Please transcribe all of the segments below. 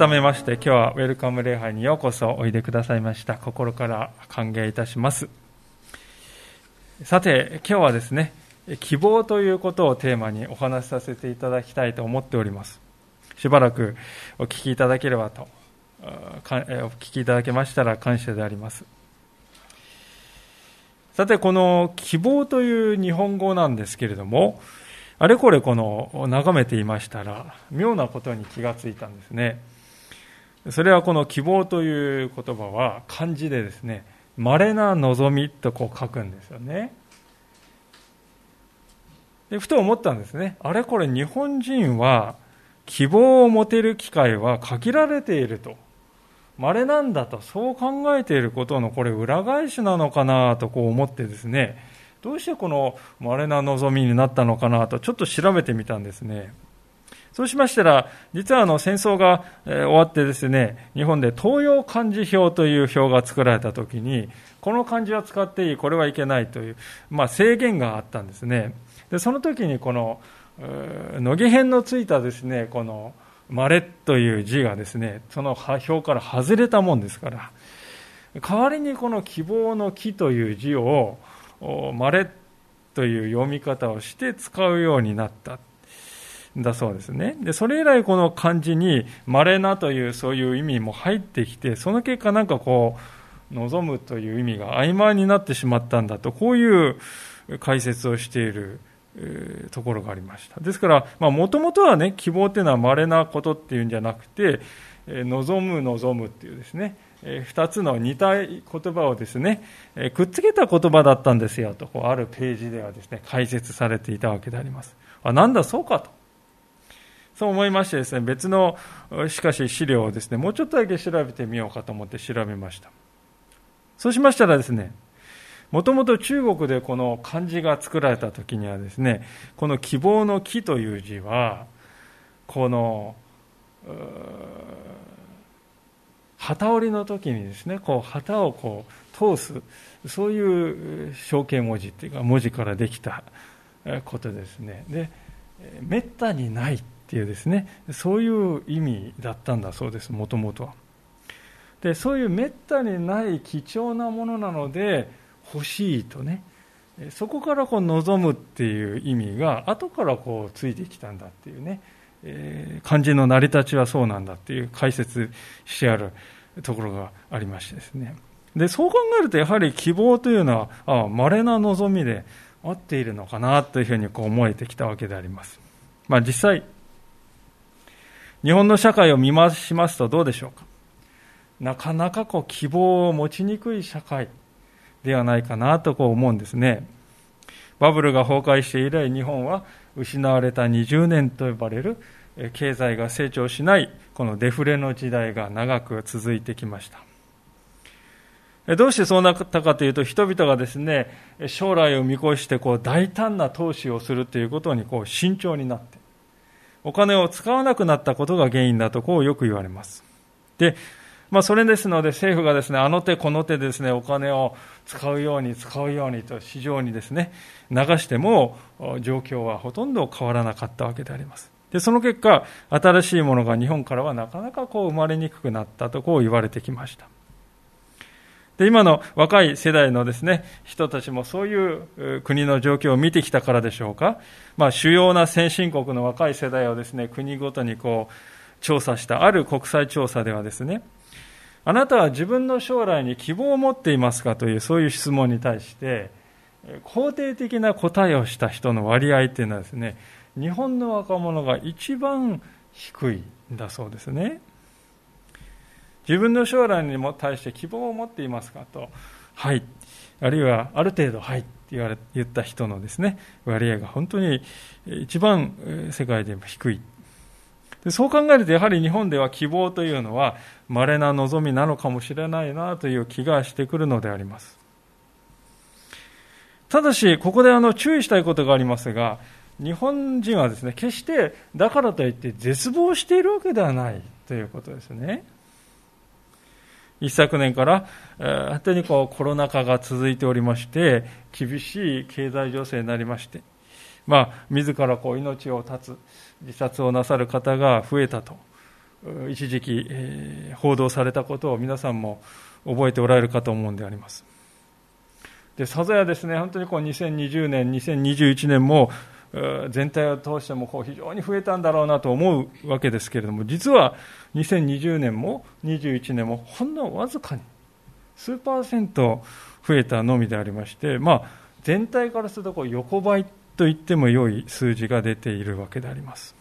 改めまして今日はウェルカム礼拝にようこそおいでくださいました。心から歓迎いたします。さて今日はですね希望ということをテーマにお話しさせていただきたいと思っております。しばらくお聞きいただければとお聞きいただけましたら感謝であります。さてこの希望という日本語なんですけれどもあれこれこの眺めていましたら妙なことに気がついたんですね。それはこの希望という言葉は漢字でですね、稀な望みとこう書くんですよね。でふと思ったんですね。あれこれ日本人は希望を持てる機会は限られていると。稀なんだと、そう考えていることのこれ裏返しなのかなとこう思ってですね、どうしてこの稀な望みになったのかなとちょっと調べてみたんですね。そうしましたら、実はあの戦争が終わってですね、日本で東洋漢字表という表が作られたときに、この漢字は使っていい、これはいけないという、まあ、制限があったんですね。で、その時にこの、乃木編のついたですね、この、まれという字がですね、その表から外れたもんですから、代わりにこの希望の木という字を、まれという読み方をして使うようになった。だそうですね。で、それ以来この漢字に稀なというそういう意味も入ってきて、その結果なんかこう、望むという意味が曖昧になってしまったんだと、こういう解説をしているところがありました。ですから、もともとはね、希望っていうのは稀なことっていうんじゃなくて、望む、望むっていうですね、二つの似た言葉をですね、くっつけた言葉だったんですよと、こうあるページではですね、解説されていたわけであります。あ、なんだそうかと。そう思いましてですね、別の、しかし資料をですね、もうちょっとだけ調べてみようかと思って調べました。そうしましたらですね、もともと中国でこの漢字が作られた時にはですね、この希望の木という字は、この、旗織りの時にですね、こう旗をこう通す、そういう象形文字っていうか文字からできたことですね。で、めったにないっていうですねそういう意味だったんだそうですもともとは。でそういうめったにない貴重なものなので欲しいとねそこからこう望むっていう意味が後からこうついてきたんだっていうね、えー、漢字の成り立ちはそうなんだっていう解説してあるところがありましてですね。でそう考えるとやはり希望というのはあ稀な望みで合っているのかなというふうにこう思えてきたわけであります、まあ、実際日本の社会を見回しますとどうでしょうか？なかなかこう希望を持ちにくい社会ではないかなとこう思うんですね。バブルが崩壊して以来日本は失われた20年と呼ばれる経済が成長しないこのデフレの時代が長く続いてきました。どうしてそうなったかというと、人々がですね、将来を見越してこう大胆な投資をするということにこう慎重になって、お金を使わなくなったことが原因だとこうよく言われます。で、まあ、それですので政府がですね、あの手この手ですね、お金を使うように使うようにと市場にですね、流しても状況はほとんど変わらなかったわけであります。で、その結果、新しいものが日本からはなかなかこう生まれにくくなったとこう言われてきました。で、今の若い世代のですね、人たちもそういう国の状況を見てきたからでしょうか。まあ、主要な先進国の若い世代をですね、国ごとにこう、調査したある国際調査ではですね、あなたは自分の将来に希望を持っていますかというそういう質問に対して、肯定的な答えをした人の割合っていうのはですね、日本の若者が一番低いんだそうですね。自分の将来にも対して希望を持っていますかと、はい、あるいはある程度、はいって言われ言った人のですね割合が本当に一番世界でも低い。でそう考えると、やはり日本では希望というのは、稀な望みなのかもしれないなという気がしてくるのであります。ただし、ここであの注意したいことがありますが、日本人はですね、決してだからといって絶望しているわけではないということですね。一昨年から、本当にこうコロナ禍が続いておりまして、厳しい経済情勢になりまして、まあ、自らこう命を絶つ、自殺をなさる方が増えたと、一時期、えー、報道されたことを皆さんも覚えておられるかと思うんであります。で、さぞやですね、本当にこう2020年、2021年も、全体を通してもこう非常に増えたんだろうなと思うわけですけれども、実は2020年も21年もほんのわずかに数パーセント増えたのみでありまして、まあ、全体からするとこう横ばいと言っても良い数字が出ているわけであります。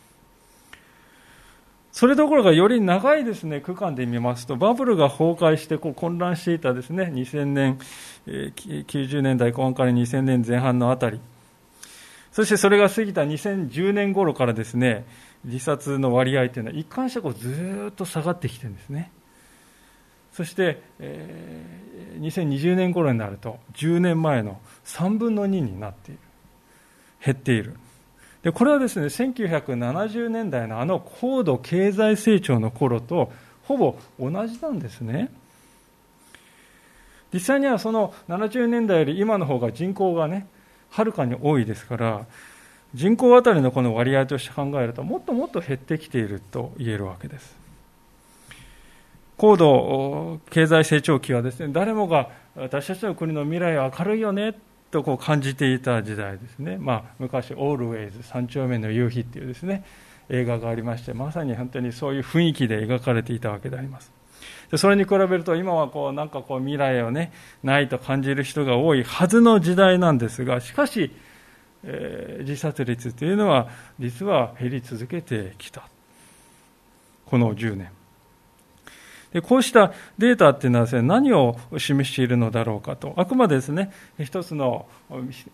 それどころかより長いですね、区間で見ますと、バブルが崩壊してこう混乱していたですね、2000年、90年代後半から2000年前半のあたり、そしてそれが過ぎた2010年頃からですね、自殺の割合というのは一貫してこうずっと下がってきてるんですね。そして、えー、2020年頃になると、10年前の3分の2になっている。減っている。で、これはですね、1970年代のあの高度経済成長の頃とほぼ同じなんですね。実際にはその70年代より今の方が人口がね、はるかに多いですから、人口当たりのこの割合として考えると、もっともっと減ってきていると言えるわけです。高度経済成長期はですね、誰もが私たちの国の未来は明るいよねとこう感じていた時代ですね、まあ、昔、オールウェイズ、三丁目の夕日っていうですね映画がありまして、まさに本当にそういう雰囲気で描かれていたわけであります。でそれに比べると、今はこうなんかこう未来をね、ないと感じる人が多いはずの時代なんですが、しかし、えー、自殺率というのは、実は減り続けてきた。この10年。でこうしたデータっていうのはです、ね、何を示しているのだろうかと、あくまでですね、一つの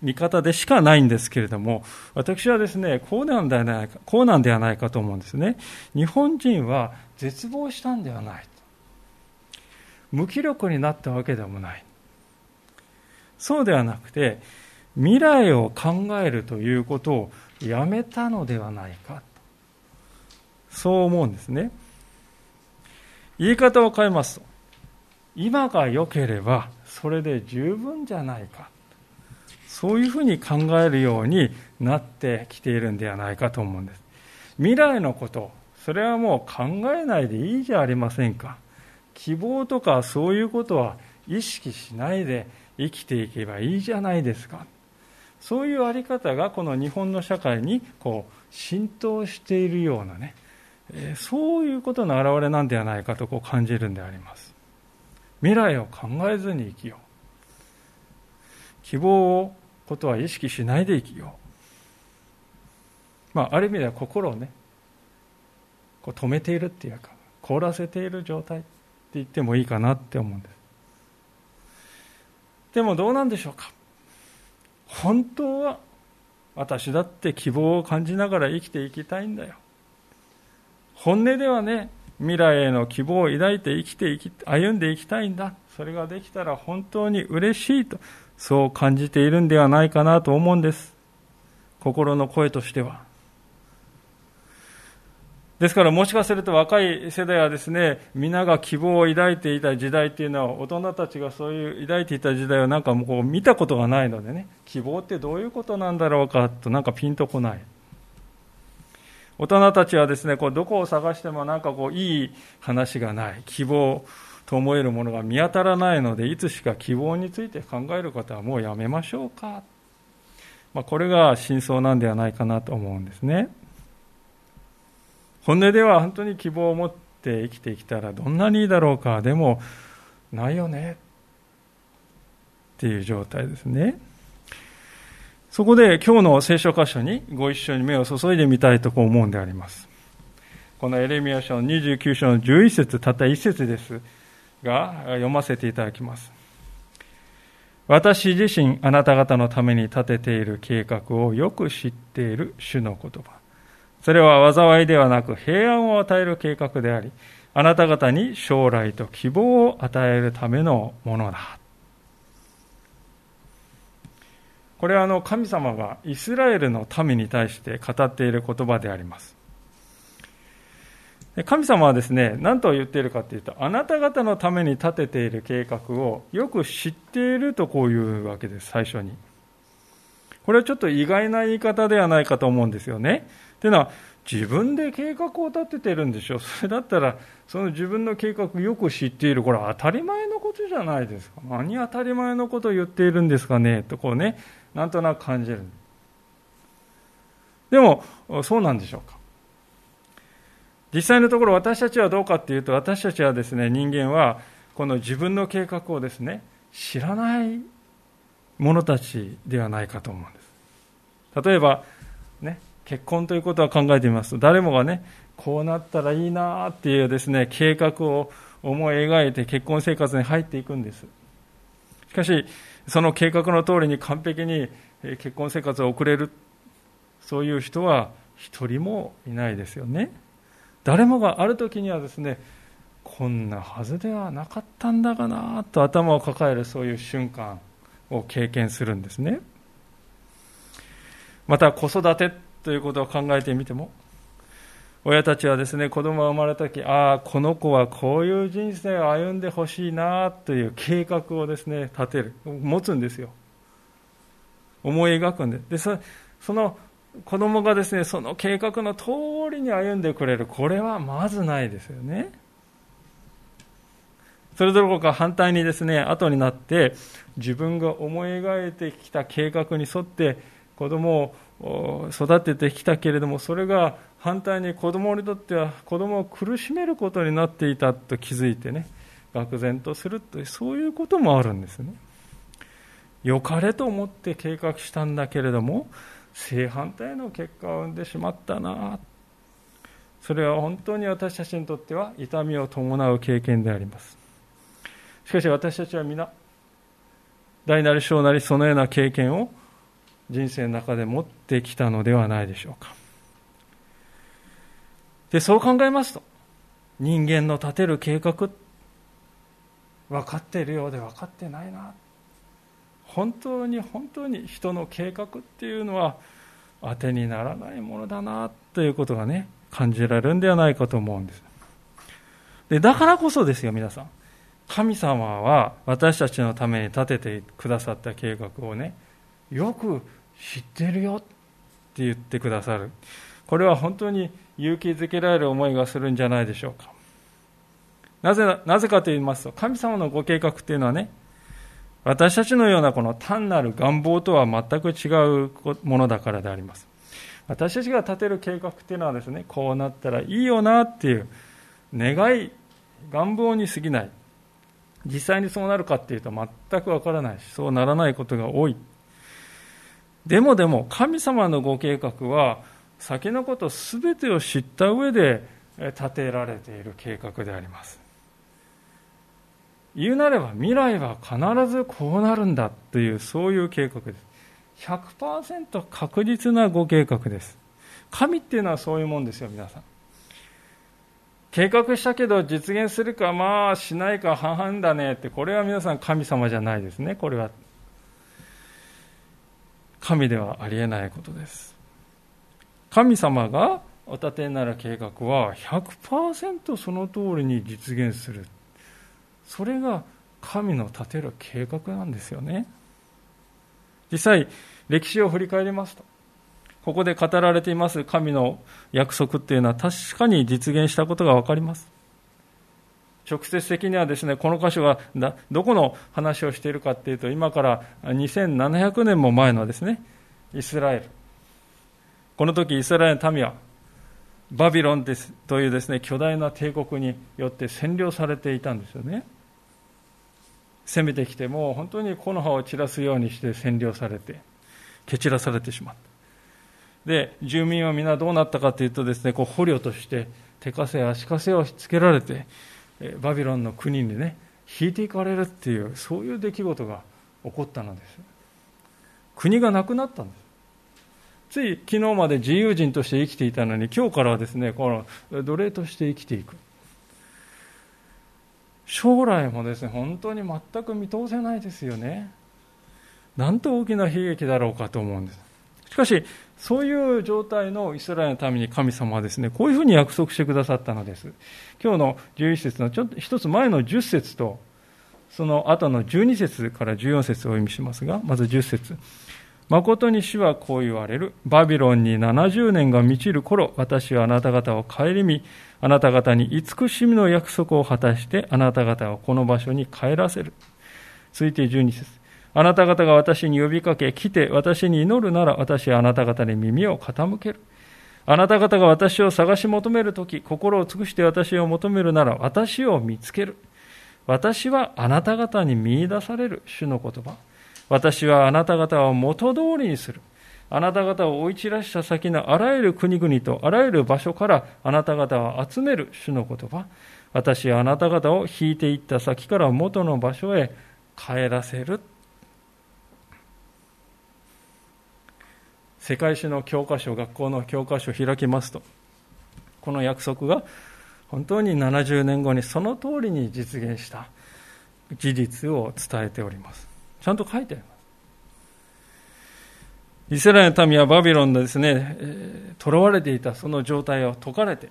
見方でしかないんですけれども、私はですね、こうなんではないか、こうなんではないかと思うんですね。日本人は絶望したんではない。無気力になったわけでもない。そうではなくて、未来を考えるということをやめたのではないか。そう思うんですね。言い方を変えますと、今が良ければそれで十分じゃないか。そういうふうに考えるようになってきているんではないかと思うんです。未来のこと、それはもう考えないでいいじゃありませんか。希望とかそういうことは意識しないで生きていけばいいじゃないですか。そういうあり方がこの日本の社会にこう浸透しているようなね、そういうことの表れなんではないかとこう感じるんであります。未来を考えずに生きよう。希望をことは意識しないで生きよう。まあ、ある意味では心をね、こう止めているっていうか、凍らせている状態って言ってもいいかなって思うんです。でもどうなんでしょうか。本当は私だって希望を感じながら生きていきたいんだよ。本音ではね、未来への希望を抱いて生きていき、歩んでいきたいんだ。それができたら本当に嬉しいと、そう感じているんではないかなと思うんです。心の声としては。ですからもしかすると若い世代はですね、皆が希望を抱いていた時代っていうのは、大人たちがそういう抱いていた時代はなんかもう見たことがないのでね、希望ってどういうことなんだろうかとなんかピンとこない。大人たちはですね、こうどこを探してもなんかこういい話がない、希望と思えるものが見当たらないので、いつしか希望について考えることはもうやめましょうか。まあ、これが真相なんではないかなと思うんですね。本音では本当に希望を持って生きてきたらどんなにいいだろうか、でもないよねっていう状態ですね。そこで今日の聖書箇所にご一緒に目を注いでみたいと思うんであります。このエレミア書の29章の11節たった1節ですが、読ませていただきます。私自身あなた方のために立てている計画をよく知っている主の言葉。それは災いではなく平安を与える計画であり、あなた方に将来と希望を与えるためのものだ。これはあの神様がイスラエルの民に対して語っている言葉であります。神様はですね、何と言っているかというと、あなた方のために立てている計画をよく知っているとこういうわけです、最初に。これはちょっと意外な言い方ではないかと思うんですよね。というのは、自分で計画を立てているんでしょう。それだったら、その自分の計画をよく知っている。これは当たり前のことじゃないですか。何当たり前のことを言っているんですかね。とこうね、なんとなく感じる。でも、そうなんでしょうか。実際のところ私たちはどうかっていうと、私たちはですね、人間は、この自分の計画をですね、知らない者たちではないかと思うんです。例えば、結婚ということは考えてみますと、誰もがね、こうなったらいいなっていうですね、計画を思い描いて結婚生活に入っていくんです。しかし、その計画の通りに完璧に結婚生活を送れる、そういう人は一人もいないですよね。誰もがある時にはですね、こんなはずではなかったんだがなと頭を抱えるそういう瞬間を経験するんですね。また子育てということを考えてみても、親たちはですね、子供が生まれた時、ああ、この子はこういう人生を歩んでほしいなという計画をですね、立てる、持つんですよ。思い描くんで。で、その子供がですね、その計画の通りに歩んでくれる。これはまずないですよね。それどころか反対にですね、後になって自分が思い描いてきた計画に沿って子供を育ててきたけれども、それが反対に子供にとっては子供を苦しめることになっていたと気づいてね、愕然とするという、そういうこともあるんですね。良かれと思って計画したんだけれども、正反対の結果を生んでしまったなそれは本当に私たちにとっては痛みを伴う経験でありますしかし私たちは皆大なり小なりそのような経験を人生の中で持ってきたのではないでしょうか。でそう考えますと人間の立てる計画分かっているようで分かってないな。本当に本当に人の計画っていうのは当てにならないものだなということがね感じられるんではないかと思うんです。でだからこそですよ皆さん。神様は私たちのために立ててくださった計画をねよく知ってるよって言ってくださるこれは本当に勇気づけられる思いがするんじゃないでしょうかなぜなぜかと言いますと神様のご計画っていうのはね私たちのようなこの単なる願望とは全く違うものだからであります。私たちが立てる計画っていうのはですね、こうなったらいいよなっていう願い、願望に過ぎない。実際にそうなるかっていうと全くわからないし、そうならないことが多い。でもでも、神様のご計画は、先のことすべてを知った上で立てられている計画であります。言うなれば未来は必ずこうなるんだというそういう計画です。100%確実なご計画です。神っていうのはそういうもんですよ皆さん。計画したけど実現するかまあしないか半々だねってこれは皆さん神様じゃないですねこれは。神ではありえないことです。神様がお立てになる計画は100%その通りに実現する。それが神の立てる計画なんですよね。実際歴史を振り返りますとここで語られています神の約束っていうのは確かに実現したことが分かります。直接的にはですねこの箇所がどこの話をしているかっていうと今から2700年も前のですねイスラエル。この時イスラエルの民はバビロンですというですね巨大な帝国によって占領されていたんですよね。攻めてきてもう本当に木の葉を散らすようにして占領されて蹴散らされてしまった。で住民は皆どうなったかというとですねこう捕虜として手かせ足かせをつけられてバビロンの国にね引いていかれるっていうそういう出来事が起こったのです国がなくなったんですつい昨日まで自由人として生きていたのに、今日からはですね、この奴隷として生きていく。将来もですね、本当に全く見通せないですよね。なんと大きな悲劇だろうかと思うんです。しかし、そういう状態のイスラエルのために神様はですね、こういうふうに約束してくださったのです。今日の11節のちょっと一つ前の10節と、その後の12節から14節をお読みしますが、まず10節誠に主はこう言われる。バビロンに70年が満ちる頃、私はあなた方を顧み、あなた方に慈しみの約束を果たして、あなた方をこの場所に帰らせる。続いて12節あなた方が私に呼びかけ、来て私に祈るなら、私はあなた方に耳を傾ける。あなた方が私を探し求めるとき、心を尽くして私を求めるなら、私を見つける。私はあなた方に見出される。主の言葉。私はあなた方を元通りにする。あなた方を追い散らした先のあらゆる国々とあらゆる場所からあなた方を集める主の言葉。私はあなた方を引いていった先から元の場所へ帰らせる。世界史の教科書、学校の教科書を開きますと、この約束が本当に70年後にその通りに実現した事実を伝えております。ちゃんと書いてあります。イスラエルの民はバビロンでですね、囚われていたその状態を解かれて、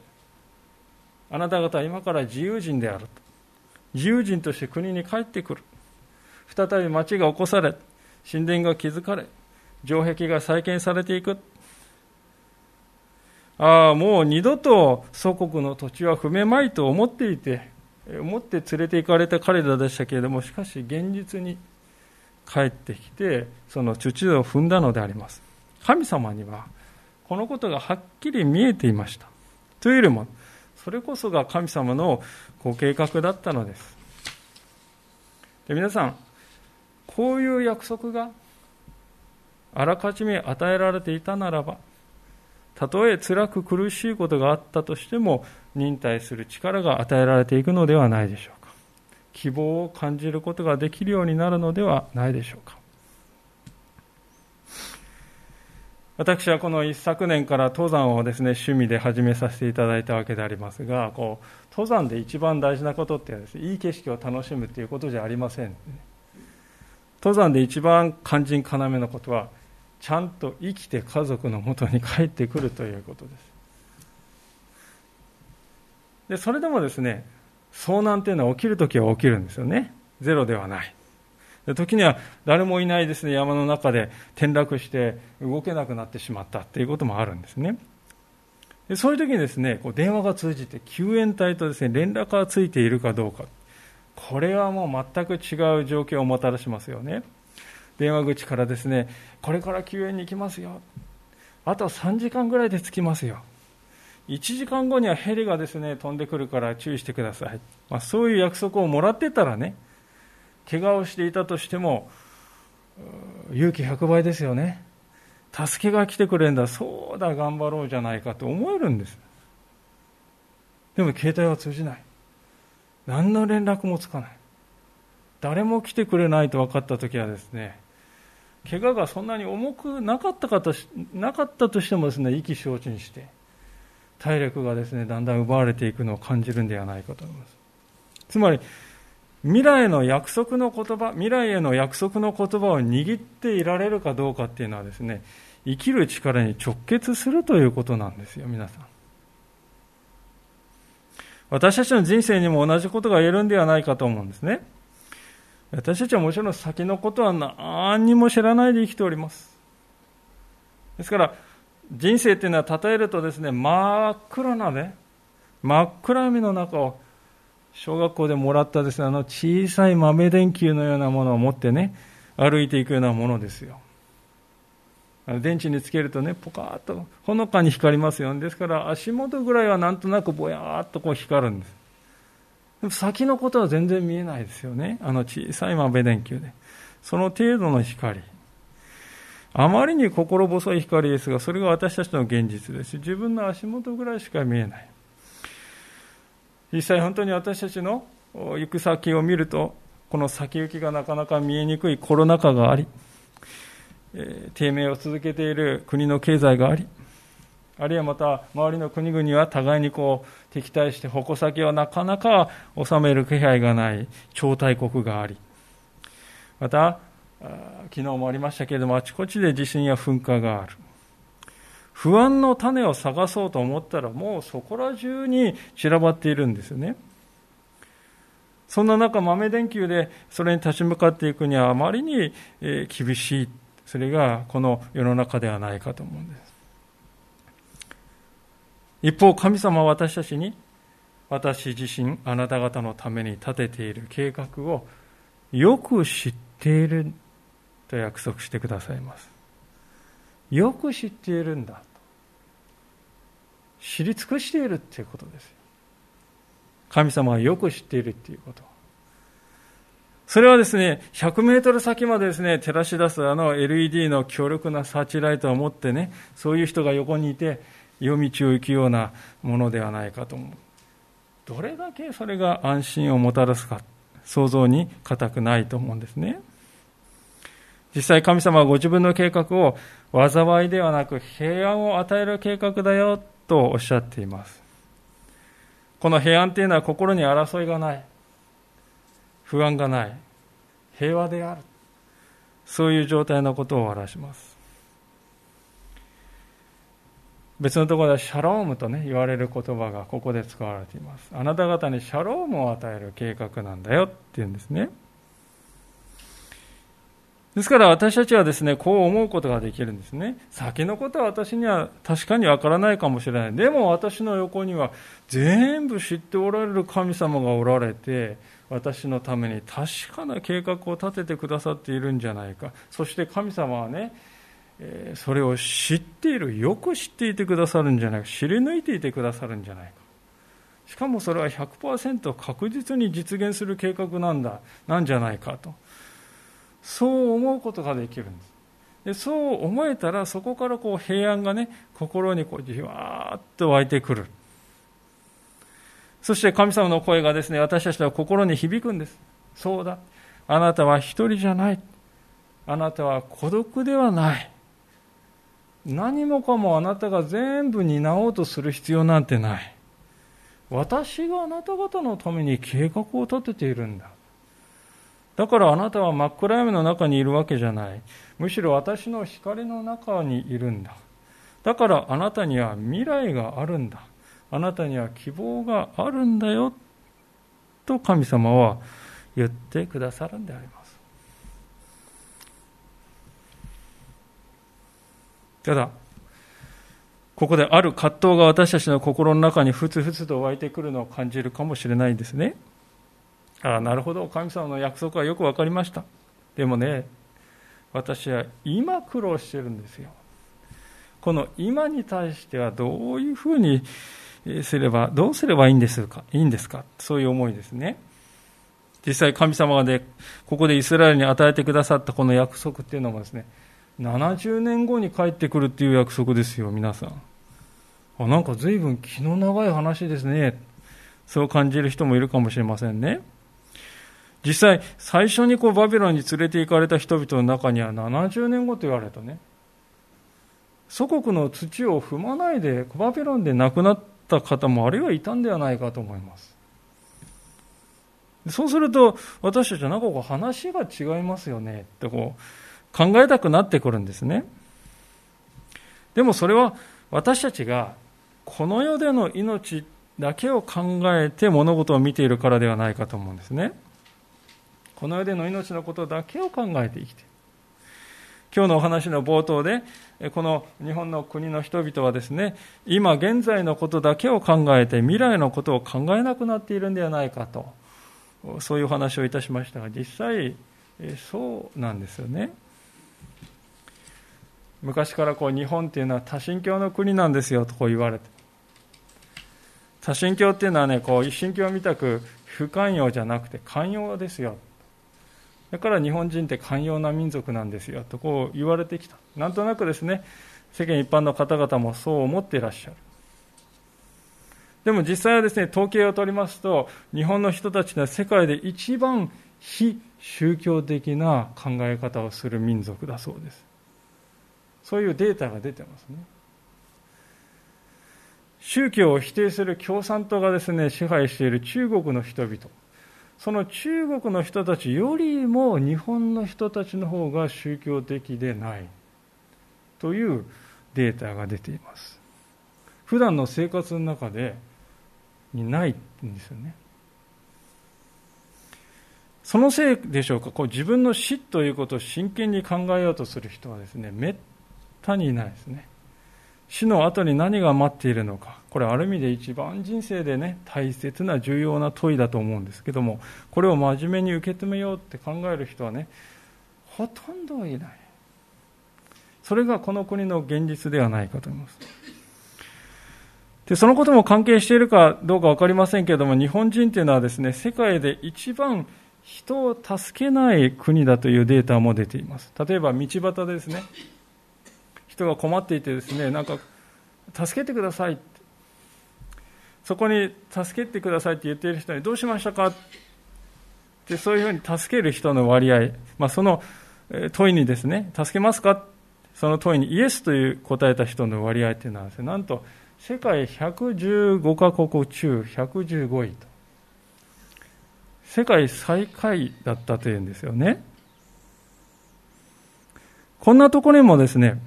あなた方は今から自由人であると。自由人として国に帰ってくる。再び町が起こされ、神殿が築かれ、城壁が再建されていく。ああ、もう二度と祖国の土地は踏めまいと思っていて、思って連れて行かれた彼らでしたけれども、しかし現実に帰ってきて、その土を踏んだのであります。神様には、このことがはっきり見えていました。というよりも、それこそが神様のご計画だったのです。で皆さん、こういう約束があらかじめ与えられていたならば、たとえ辛く苦しいことがあったとしても、忍耐する力が与えられていくのではないでしょうか。希望を感じることができるようになるのではないでしょうか。私はこの一昨年から登山をですね趣味で始めさせていただいたわけでありますがこう登山で一番大事なことってです、ね、いい景色を楽しむということじゃありません、登山で一番肝心要のことはちゃんと生きて家族のもとに帰ってくるということです。でそれでもですね遭難というのは起きるときは起きるんですよね。ゼロではない。時には誰もいないですね。山の中で転落して動けなくなってしまったということもあるんですね。でそういう時にですねこう電話が通じて救援隊とですね連絡がついているかどうか。これはもう全く違う状況をもたらしますよね。電話口からですね、これから救援に行きますよ。あと3時間ぐらいで着きますよ。1時間後にはヘリがですね、飛んでくるから注意してください。まあ、そういう約束をもらってたらね、怪我をしていたとしても、勇気100倍ですよね。助けが来てくれるんだ、そうだ、頑張ろうじゃないかと思えるんです。でも携帯は通じない。何の連絡もつかない。誰も来てくれないと分かった時はですね、怪我がそんなに重くなかったかとなかったとしてもですね意気消沈して体力がですねだんだん奪われていくのを感じるんではないかと思います。つまり未来の約束の言葉未来への約束の言葉を握っていられるかどうかっていうのはですね生きる力に直結するということなんですよ皆さん。私たちの人生にも同じことが言えるんではないかと思うんですね。私たちはもちろん先のことは何にも知らないで生きております。ですから、人生っていうのは例えるとですね、真っ暗なね、真っ暗闇の中を、小学校でもらったですね、あの小さい豆電球のようなものを持ってね、歩いていくようなものですよ。電池につけるとね、ポカーっとほのかに光りますよ。ねですから足元ぐらいはなんとなくぼやーっとこう光るんです。先のことは全然見えないですよね。あの小さい豆電球で。その程度の光。あまりに心細い光ですが、それが私たちの現実です。自分の足元ぐらいしか見えない。実際本当に私たちの行く先を見ると、この先行きがなかなか見えにくいコロナ禍があり、低迷を続けている国の経済があり、あるいはまた周りの国々は互いにこう敵対して矛先をなかなか収める気配がない超大国があり、また、昨日もありましたけれども、あちこちで地震や噴火がある。不安の種を探そうと思ったら、もうそこら中に散らばっているんですよね。そんな中、豆電球でそれに立ち向かっていくにはあまりに厳しい。それがこの世の中ではないかと思うんです。一方、神様は私たちに、私自身、あなた方のために立てている計画をよく知っていると約束してくださいます。よく知っているんだと。知り尽くしているということです。神様はよく知っているということ。それはですね、100メートル先までですね、照らし出すあの LED の強力なサーチライトを持ってね、そういう人が横にいて、夜道を行くようなものではないかと思う。どれだけそれが安心をもたらすか。想像に難くないと思うんですね。実際神様はご自分の計画を災いではなく平安を与える計画だよとおっしゃっています。この平安というのは心に争いがない。不安がない。平和である。そういう状態のことを表します。別のところでシャロームとね言われる言葉がここで使われています。あなた方にシャロームを与える計画なんだよっていうんですね。ですから私たちはですねこう思うことができるんですね。先のことは私には確かにわからないかもしれない。でも私の横には全部知っておられる神様がおられて私のために確かな計画を立ててくださっているんじゃないか。そして神様はねそれを知っているよく知っていてくださるんじゃないか知り抜いていてくださるんじゃないか。しかもそれは100%確実に実現する計画なんだなんじゃないかと。そう思うことができるんです。でそう思えたらそこからこう平安がね心にこうじわーっと湧いてくる。そして神様の声がですね私たちの心に響くんです。そうだ。あなたは一人じゃない。あなたは孤独ではない。何もかもあなたが全部担おうとする必要なんてない。私があなた方のために計画を立てているんだ。だからあなたは真っ暗闇の中にいるわけじゃない。むしろ私の光の中にいるんだ。だからあなたには未来があるんだ。あなたには希望があるんだよ。と神様は言ってくださるんであります。ただ、ここである葛藤が私たちの心の中にふつふつと湧いてくるのを感じるかもしれないですね。ああ、なるほど、神様の約束はよく分かりました。でもね、私は今苦労してるんですよ。この今に対してはどういうふうにすれば、どうすればいいんですか、いいんですか、そういう思いですね。実際神様がね、ここでイスラエルに与えてくださったこの約束っていうのもですね、70年後に帰ってくるっていう約束ですよ、皆さん。あなんか随分気の長い話ですね。そう感じる人もいるかもしれませんね。実際、最初にこうバビロンに連れて行かれた人々の中には70年後と言われたね。祖国の土を踏まないでバビロンで亡くなった方もあるいはいたんではないかと思います。そうすると、私たちはなんかこう話が違いますよねってこう、考えたくなってくるんですね。でもそれは私たちがこの世での命だけを考えて物事を見ているからではないかと思うんですね。この世での命のことだけを考えて生きている。今日のお話の冒頭で、この日本の国の人々はですね、今現在のことだけを考えて未来のことを考えなくなっているんではないかと、そういうお話をいたしましたが、実際、そうなんですよね。昔からこう日本っていうのは多神教の国なんですよとこう言われて。多神教っていうのはねこう一神教みたく不寛容じゃなくて寛容ですよ。だから日本人って寛容な民族なんですよとこう言われてきた。なんとなくですね世間一般の方々もそう思っていらっしゃる。でも実際はですね統計を取りますと日本の人たちは世界で一番非宗教的な考え方をする民族だそうです。そういうデータが出てますね。宗教を否定する共産党がですね、支配している中国の人々。その中国の人たちよりも日本の人たちの方が宗教的でないというデータが出ています。普段の生活の中でにないんですよね。そのせいでしょうか、こう自分の死ということを真剣に考えようとする人はですね、めったにいないですね。死の後に何が待っているのか、これある意味で一番人生でね、大切な重要な問いだと思うんですけども、これを真面目に受け止めようって考える人はね、ほとんどいない。それがこの国の現実ではないかと思います。で、そのことも関係しているかどうか分かりませんけれども、日本人というのはですね、世界で一番人を助けない国だというデータも出ています。例えば道端ですね、人が困っていてですね、なんか、助けてくださいそこに助けてくださいって言っている人にどうしましたか？ってそういうふうに助ける人の割合、まあ、その問いにですね、助けますか？その問いにイエスという答えた人の割合というのはですね、なんと世界115カ国中115位と。世界最下位だったというんですよね。こんなところにもですね、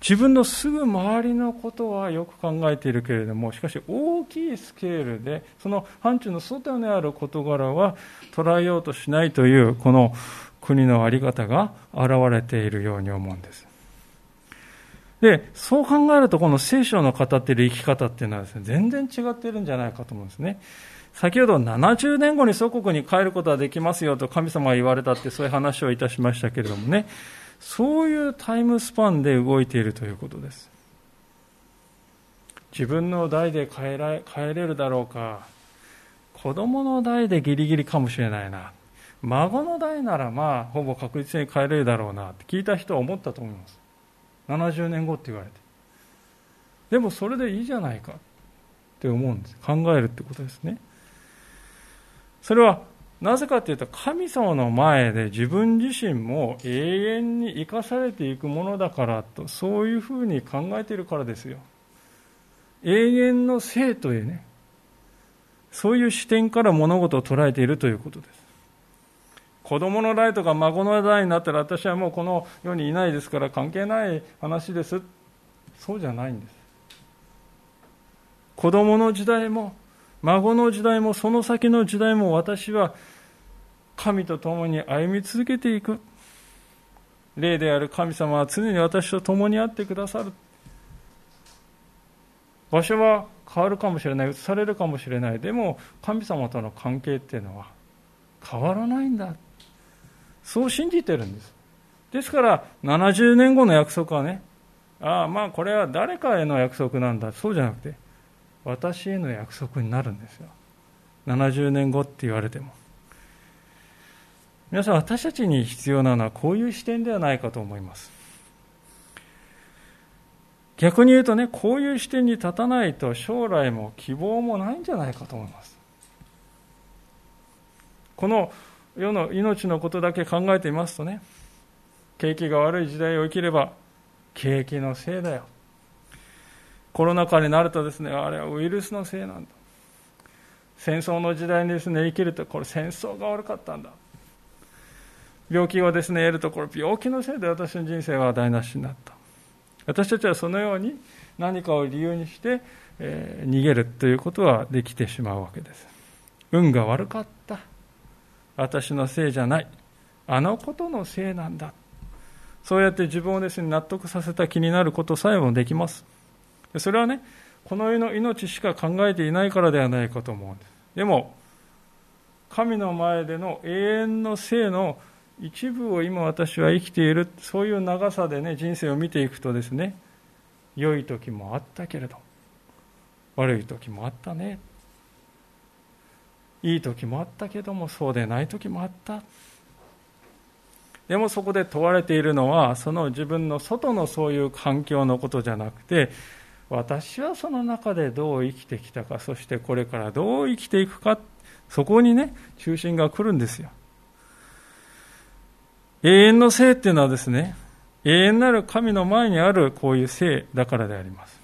自分のすぐ周りのことはよく考えているけれども、しかし大きいスケールで、その範疇の外にある事柄は捉えようとしないという、この国の在り方が現れているように思うんです。で、そう考えると、この聖書の語っている生き方っていうのはですね、全然違っているんじゃないかと思うんですね。先ほど70年後に祖国に帰ることはできますよと神様は言われたってそういう話をいたしましたけれどもね、そういうタイムスパンで動いているということです。自分の代で帰ら帰れるだろうか、子供の代でギリギリかもしれないな、孫の代ならまあほぼ確実に帰れるだろうなって聞いた人は思ったと思います。70年後って言われて。でもそれでいいじゃないかって思うんです。考えるってことですね。それはなぜかというと神様の前で自分自身も永遠に生かされていくものだからとそういうふうに考えているからですよ。永遠の生というねそういう視点から物事を捉えているということです。子供の代とか孫の代になったら私はもうこの世にいないですから関係ない話です。そうじゃないんです。子供の時代も孫の時代もその先の時代も私は神と共に歩み続けていく。霊である神様は常に私と共にあってくださる。場所は変わるかもしれない、移されるかもしれない。でも神様との関係っていうのは変わらないんだ。そう信じてるんです。ですから70年後の約束はね、ああまあこれは誰かへの約束なんだ。そうじゃなくて、私への約束になるんですよ70年後って言われても皆さん私たちに必要なのはこういう視点ではないかと思います逆に言うとねこういう視点に立たないと将来も希望もないんじゃないかと思いますこの世の命のことだけ考えていますとね景気が悪い時代を生きれば景気のせいだよコロナ禍になるとですね、あれはウイルスのせいなんだ。戦争の時代にですね、生きると、これ戦争が悪かったんだ。病気をですね、得ると、これ病気のせいで私の人生は台無しになった。私たちはそのように何かを理由にして、えー、逃げるということはできてしまうわけです。運が悪かった。私のせいじゃない。あのことのせいなんだ。そうやって自分をですね、納得させた気になることさえもできます。それはね、この世の命しか考えていないからではないかと思うんです。でも、神の前での永遠の生の一部を今私は生きている、そういう長さでね、人生を見ていくとですね、良い時もあったけれど、悪い時もあったね。いい時もあったけども、そうでない時もあった。でもそこで問われているのは、その自分の外のそういう環境のことじゃなくて、私はその中でどう生きてきたか、そしてこれからどう生きていくか、そこにね、中心が来るんですよ。永遠の生っていうのはですね、永遠なる神の前にあるこういう性だからであります。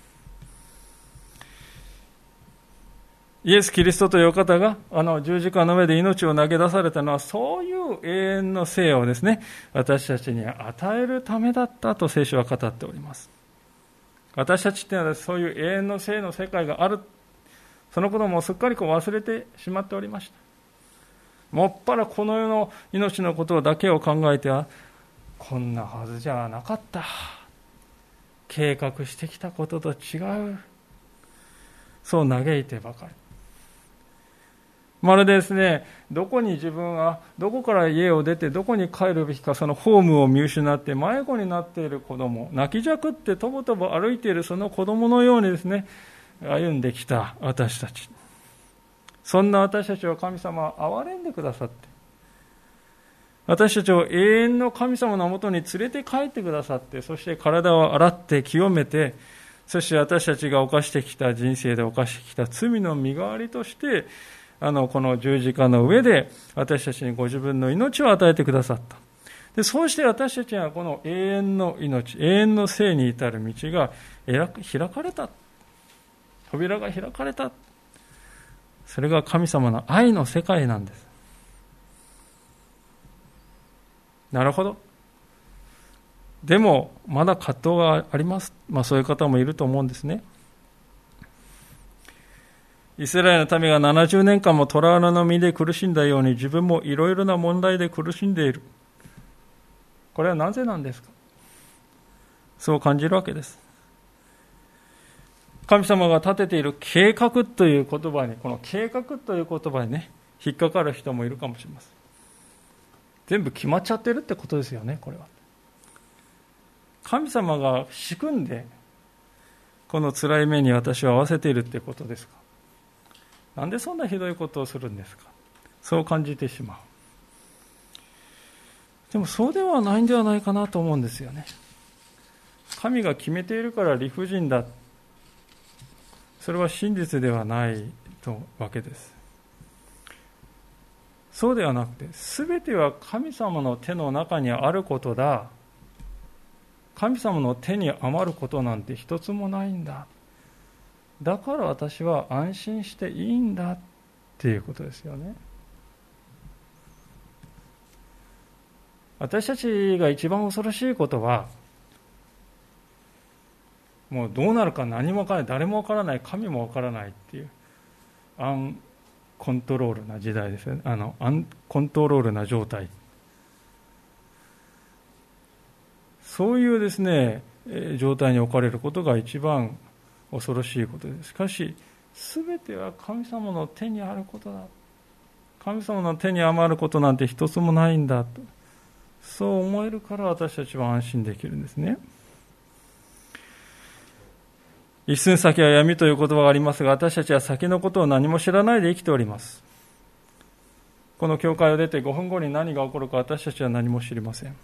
イエス・キリストという方があの十字架の上で命を投げ出されたのはそういう永遠の生をですね私たちに与えるためだったと聖書は語っております。私たちっていうのはそういう永遠の生の世界がある。そのこともすっかりこう忘れてしまっておりました。もっぱらこの世の命のことだけを考えてはこんなはずじゃなかった。計画してきたことと違う。そう嘆いてばかり。まるでですね、どこに自分は、どこから家を出て、どこに帰るべきか、そのホームを見失って、迷子になっている子供、泣きじゃくってとぼとぼ歩いているその子供のようにですね、歩んできた私たち。そんな私たちを神様は憐れんでくださって、私たちを永遠の神様のもとに連れて帰ってくださって、そして体を洗って清めて、そして私たちが犯してきた人生で犯してきた罪の身代わりとして、あの、この十字架の上で私たちにご自分の命を与えてくださった。で、そうして私たちはこの永遠の命、永遠の生に至る道が開かれた。扉が開かれた。それが神様の愛の世界なんです。なるほど。でも、まだ葛藤があります。まあそういう方もいると思うんですね。イスラエルの民が70年間も虎穴の身で苦しんだように自分もいろいろな問題で苦しんでいる。これはなぜなんですか？そう感じるわけです。神様が立てている計画という言葉に、この計画という言葉にね、引っかかる人もいるかもしれません。全部決まっちゃってるってことですよね、これは。神様が仕組んで、この辛い目に私を合わせているってことですか。なんでそんなひどいことをするんですか。そう感じてしまう。でもそうではないんではないかなと思うんですよね。神が決めているから理不尽だ。それは真実ではないとわけです。そうではなくて全ては神様の手の中にあることだ。神様の手に余ることなんて一つもないんだ。だから私は安心していいんだっていうことですよね。私たちが一番恐ろしいことはもうどうなるか何も分からない誰も分からない神も分からないっていうアンコントロールな時代ですね。あのアンコントロールな状態。そういうですね状態に置かれることが一番恐ろしいことです。しかし全ては神様の手にあることだ。神様の手に余ることなんて一つもないんだと。そう思えるから私たちは安心できるんですね。一寸先は闇という言葉がありますが私たちは先のことを何も知らないで生きております。この教会を出て5分後に何が起こるか私たちは何も知りません。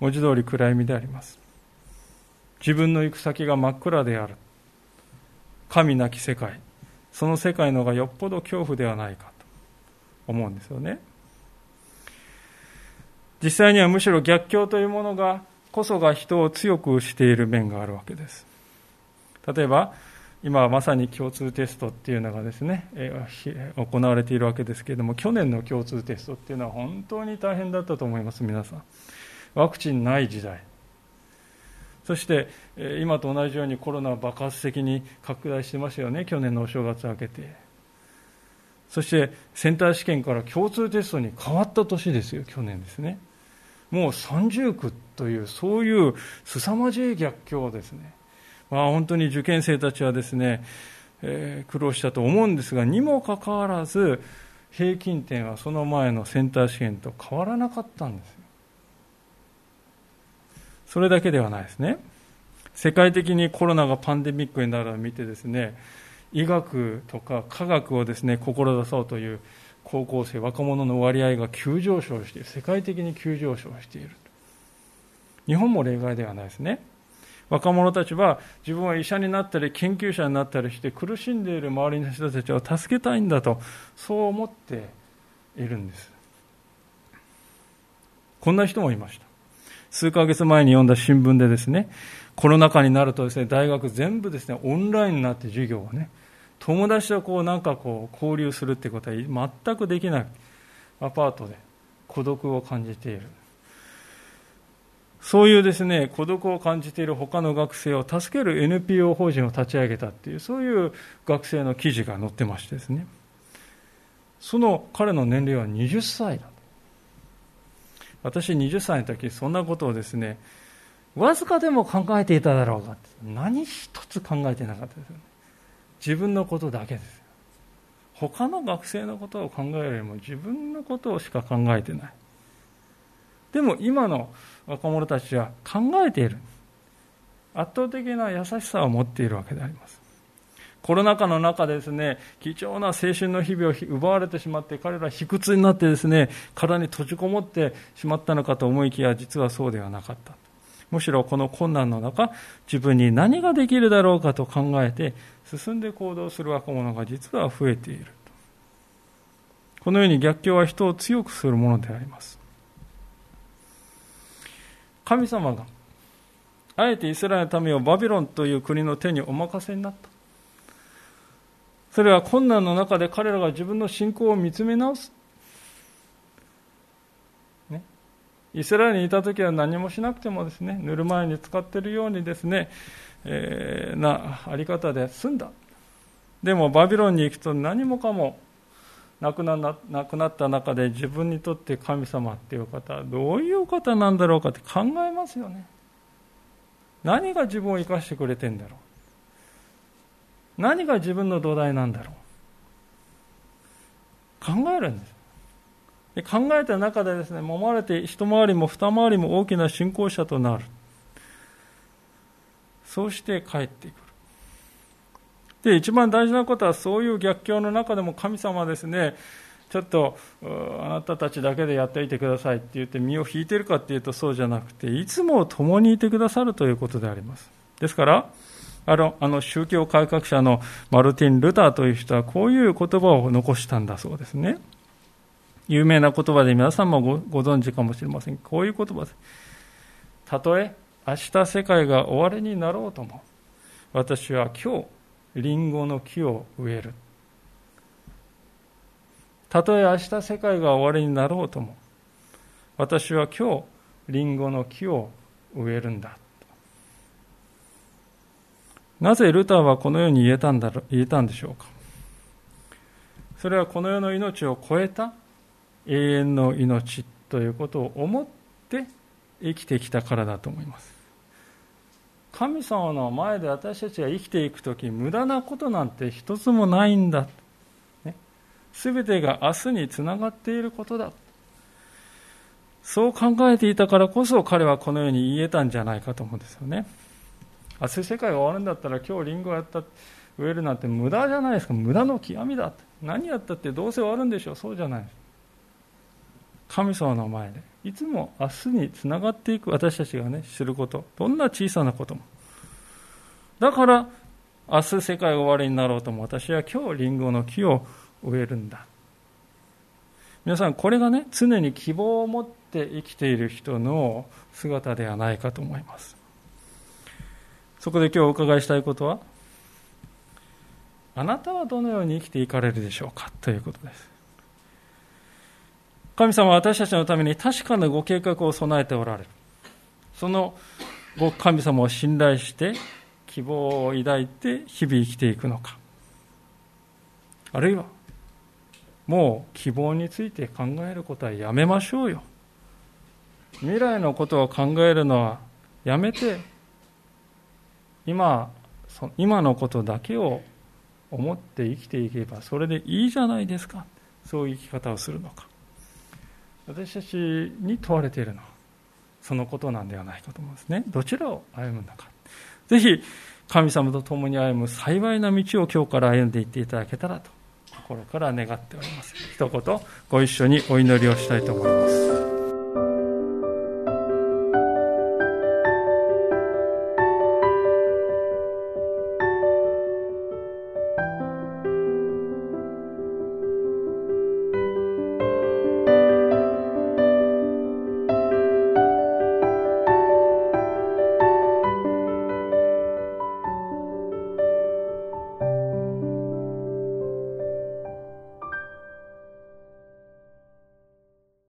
文字通り暗闇であります。自分の行く先が真っ暗である。神なき世界。その世界の方がよっぽど恐怖ではないかと。思うんですよね。実際にはむしろ逆境というものがこそが人を強くしている面があるわけです。例えば今まさに共通テストっていうのがですね行われているわけですけれども去年の共通テストっていうのは本当に大変だったと思います皆さん。ワクチンない時代。そして今と同じようにコロナ爆発的に拡大してますよね去年のお正月明けて。そしてセンター試験から共通テストに変わった年ですよ去年ですね。もう三重苦というそういう凄まじい逆境ですね、まあ、本当に受験生たちはですね、えー、苦労したと思うんですがにもかかわらず平均点はその前のセンター試験と変わらなかったんですよそれだけではないですね。世界的にコロナがパンデミックになるのを見てですね、医学とか科学をですね、志そうという高校生、若者の割合が急上昇している。世界的に急上昇している。日本も例外ではないですね。若者たちは自分は医者になったり研究者になったりして苦しんでいる周りの人たちを助けたいんだとそう思っているんですこんな人もいました数ヶ月前に読んだ新聞でですね、コロナ禍になるとですね、大学全部ですね、オンラインになって授業をね、友達とこうなんかこう交流するってことは全くできない。アパートで孤独を感じている。そういうですね、孤独を感じている他の学生を助ける NPO 法人を立ち上げたっていう、そういう学生の記事が載ってましてですね。その彼の年齢は20歳だ。私20歳の時、そんなことをですね、わずかでも考えていただろうか何一つ考えてなかったですよね。自分のことだけです。他の学生のことを考えるよりも自分のことをしか考えてない。でも今の若者たちは考えている。圧倒的な優しさを持っているわけであります。コロナ禍の中でですね、貴重な青春の日々を奪われてしまって、彼ら卑屈になってですね、殻に閉じこもってしまったのかと思いきや、実はそうではなかった。むしろこの困難の中、自分に何ができるだろうかと考えて、進んで行動する若者が実は増えている。このように逆境は人を強くするものであります。神様があえてイスラエルの民をバビロンという国の手にお任せになった。それは困難の中で彼らが自分の信仰を見つめ直す。ね、イスラエルにいた時は何もしなくてもですね、塗る前に使っているようにですね、えー、なあり方で済んだ。でもバビロンに行くと何もかも亡くな亡くなった中で自分にとって神様っていう方はどういう方なんだろうかって考えますよね。何が自分を生かしてくれてんだろう。何が自分の土台なんだろう。考えるんです。で考えた中でですね揉まれて一回りも二回りも大きな信仰者となる。そうして帰っていくで、一番大事なことは、そういう逆境の中でも神様はですね、ちょっとあなたたちだけでやっていてくださいって言って身を引いてるかっていうとそうじゃなくて、いつも共にいてくださるということであります。ですから、あのあの宗教改革者のマルティン・ルターという人はこういう言葉を残したんだそうですね。有名な言葉で皆さんもごご存知かもしれません。こういう言葉です。たとえ明日世界が終わりになろうとも、私は今日リンゴの木を植える。たとえ明日世界が終わりになろうとも私は今日リンゴの木を植えるんだ。なぜルターはこのように言えたんだろ言えたんでしょうか。それはこの世の命を超えた永遠の命ということを思って生きてきたからだと思います。神様の前で私たちが生きていくとき、無駄なことなんて一つもないんだ。す、べ、てが明日につながっていることだ。そう考えていたからこそ彼はこのように言えたんじゃないかと思うんですよね。明日世界が終わるんだったら今日リンゴやった植えるなんて無駄じゃないですか。無駄の極みだ。何やったってどうせ終わるんでしょう。そうじゃない。神様の前でいつも明日につながっていく私たちがねすることどんな小さなことも。だから明日世界が終わりになろうとも私は今日リンゴの木を植えるんだ。皆さんこれがね常に希望を持って生きている人の姿ではないかと思います。そこで今日お伺いしたいことはあなたはどのように生きていかれるでしょうかということです。神様は私たちのために確かなご計画を備えておられる。そのご神様を信頼して希望を抱いて日々生きていくのか。あるいは、もう希望について考えることはやめましょうよ。未来のことを考えるのはやめて、今、今のことだけを思って生きていけばそれでいいじゃないですか。そういう生き方をするのか。私たちに問われているのはそのことなんではないかと思うんですね。どちらを歩むのか。ぜひ神様と共に歩む幸いな道を今日から歩んでいっていただけたらと心から願っております。一言ご一緒にお祈りをしたいと思います。